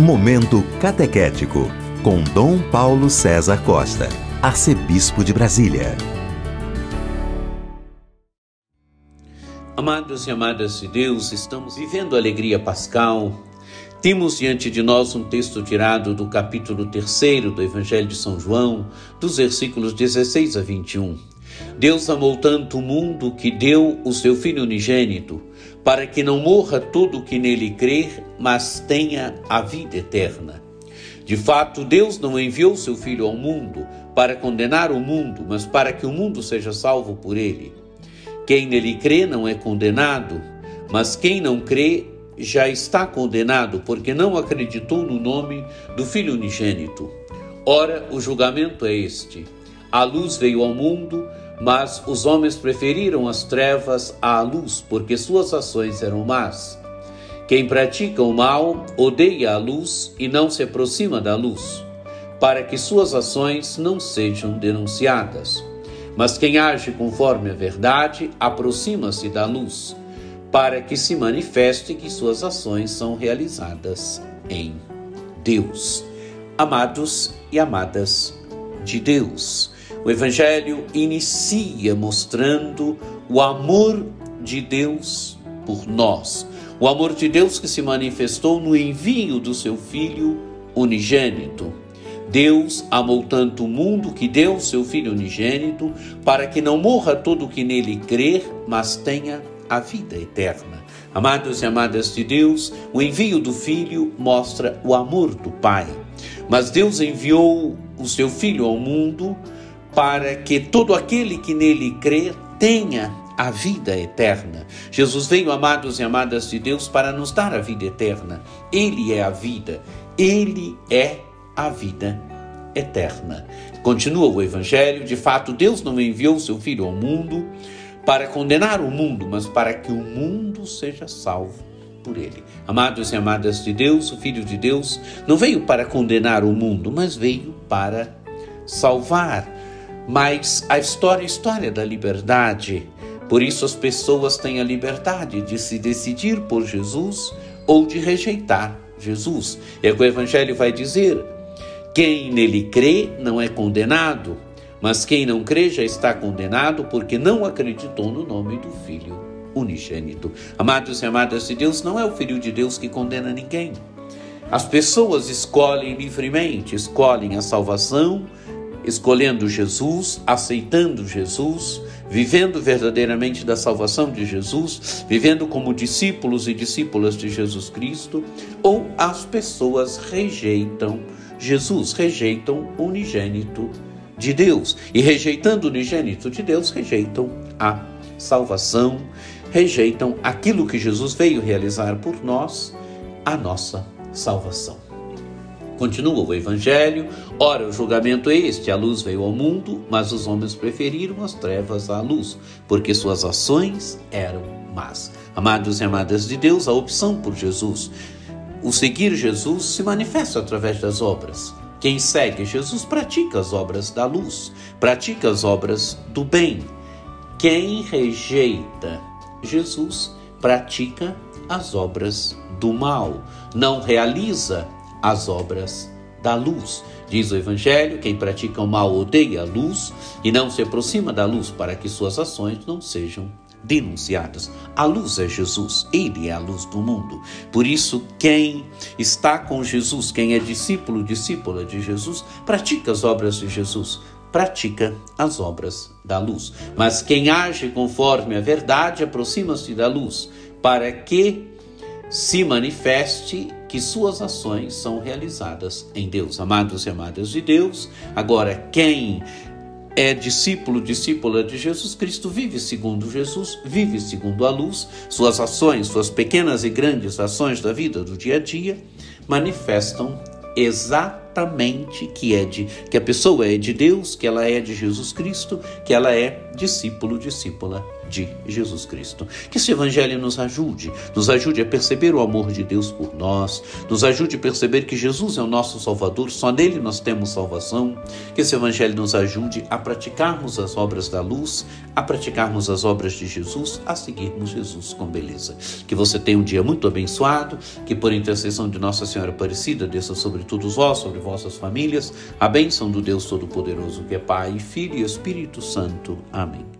Momento Catequético, com Dom Paulo César Costa, Arcebispo de Brasília. Amados e amadas de Deus, estamos vivendo a alegria pascal. Temos diante de nós um texto tirado do capítulo 3 do Evangelho de São João, dos versículos 16 a 21. Deus amou tanto o mundo que deu o seu Filho unigênito para que não morra todo o que nele crer, mas tenha a vida eterna. De fato, Deus não enviou seu Filho ao mundo para condenar o mundo, mas para que o mundo seja salvo por ele. Quem nele crê não é condenado, mas quem não crê já está condenado, porque não acreditou no nome do Filho unigênito. Ora, o julgamento é este: a luz veio ao mundo, mas os homens preferiram as trevas à luz, porque suas ações eram más. Quem pratica o mal odeia a luz e não se aproxima da luz, para que suas ações não sejam denunciadas. Mas quem age conforme a verdade aproxima-se da luz, para que se manifeste que suas ações são realizadas em Deus. Amados e amadas de Deus. O Evangelho inicia mostrando o amor de Deus por nós, o amor de Deus que se manifestou no envio do seu Filho unigênito. Deus amou tanto o mundo que deu seu Filho unigênito para que não morra todo o que nele crer, mas tenha a vida eterna. Amados e amadas de Deus, o envio do Filho mostra o amor do Pai. Mas Deus enviou o seu Filho ao mundo para que todo aquele que nele crê tenha a vida eterna. Jesus veio, amados e amadas de Deus, para nos dar a vida eterna. Ele é a vida, ele é a vida eterna. Continua o Evangelho: de fato, Deus não enviou seu Filho ao mundo para condenar o mundo, mas para que o mundo seja salvo por ele. Amados e amadas de Deus, o Filho de Deus não veio para condenar o mundo, mas veio para salvar mas a história é a história da liberdade. Por isso as pessoas têm a liberdade de se decidir por Jesus ou de rejeitar Jesus. É o que o Evangelho vai dizer. Quem nele crê não é condenado, mas quem não crê já está condenado porque não acreditou no nome do Filho unigênito. Amados e amadas de Deus, não é o Filho de Deus que condena ninguém. As pessoas escolhem livremente, escolhem a salvação escolhendo Jesus, aceitando Jesus, vivendo verdadeiramente da salvação de Jesus, vivendo como discípulos e discípulas de Jesus Cristo, ou as pessoas rejeitam Jesus, rejeitam o unigênito de Deus. E rejeitando o unigênito de Deus, rejeitam a salvação, rejeitam aquilo que Jesus veio realizar por nós, a nossa salvação. Continua o Evangelho. Ora, o julgamento é este: a luz veio ao mundo, mas os homens preferiram as trevas à luz, porque suas ações eram más. Amados e amadas de Deus, a opção por Jesus, o seguir Jesus se manifesta através das obras. Quem segue Jesus pratica as obras da luz, pratica as obras do bem. Quem rejeita Jesus pratica as obras do mal, não realiza as obras da luz. Diz o Evangelho: quem pratica o mal odeia a luz e não se aproxima da luz para que suas ações não sejam denunciadas. A luz é Jesus, ele é a luz do mundo. Por isso, quem está com Jesus, quem é discípulo, discípula de Jesus, pratica as obras de Jesus, pratica as obras da luz. Mas quem age conforme a verdade aproxima-se da luz, para que se manifeste que suas ações são realizadas em Deus. Amados e amadas de Deus, agora quem é discípulo, discípula de Jesus Cristo, vive segundo Jesus, vive segundo a luz, suas ações, suas pequenas e grandes ações da vida do dia a dia manifestam exatamente que é de que a pessoa é de Deus, que ela é de Jesus Cristo, que ela é discípulo, discípula de Jesus Cristo. Que esse Evangelho nos ajude, nos ajude a perceber o amor de Deus por nós, nos ajude a perceber que Jesus é o nosso Salvador, só nele nós temos salvação. Que esse Evangelho nos ajude a praticarmos as obras da luz, a praticarmos as obras de Jesus, a seguirmos Jesus com beleza. Que você tenha um dia muito abençoado, que por intercessão de Nossa Senhora Aparecida desça sobre todos vós, sobre vossas famílias, a bênção do Deus Todo-Poderoso, que é Pai, Filho e Espírito Santo. Amém.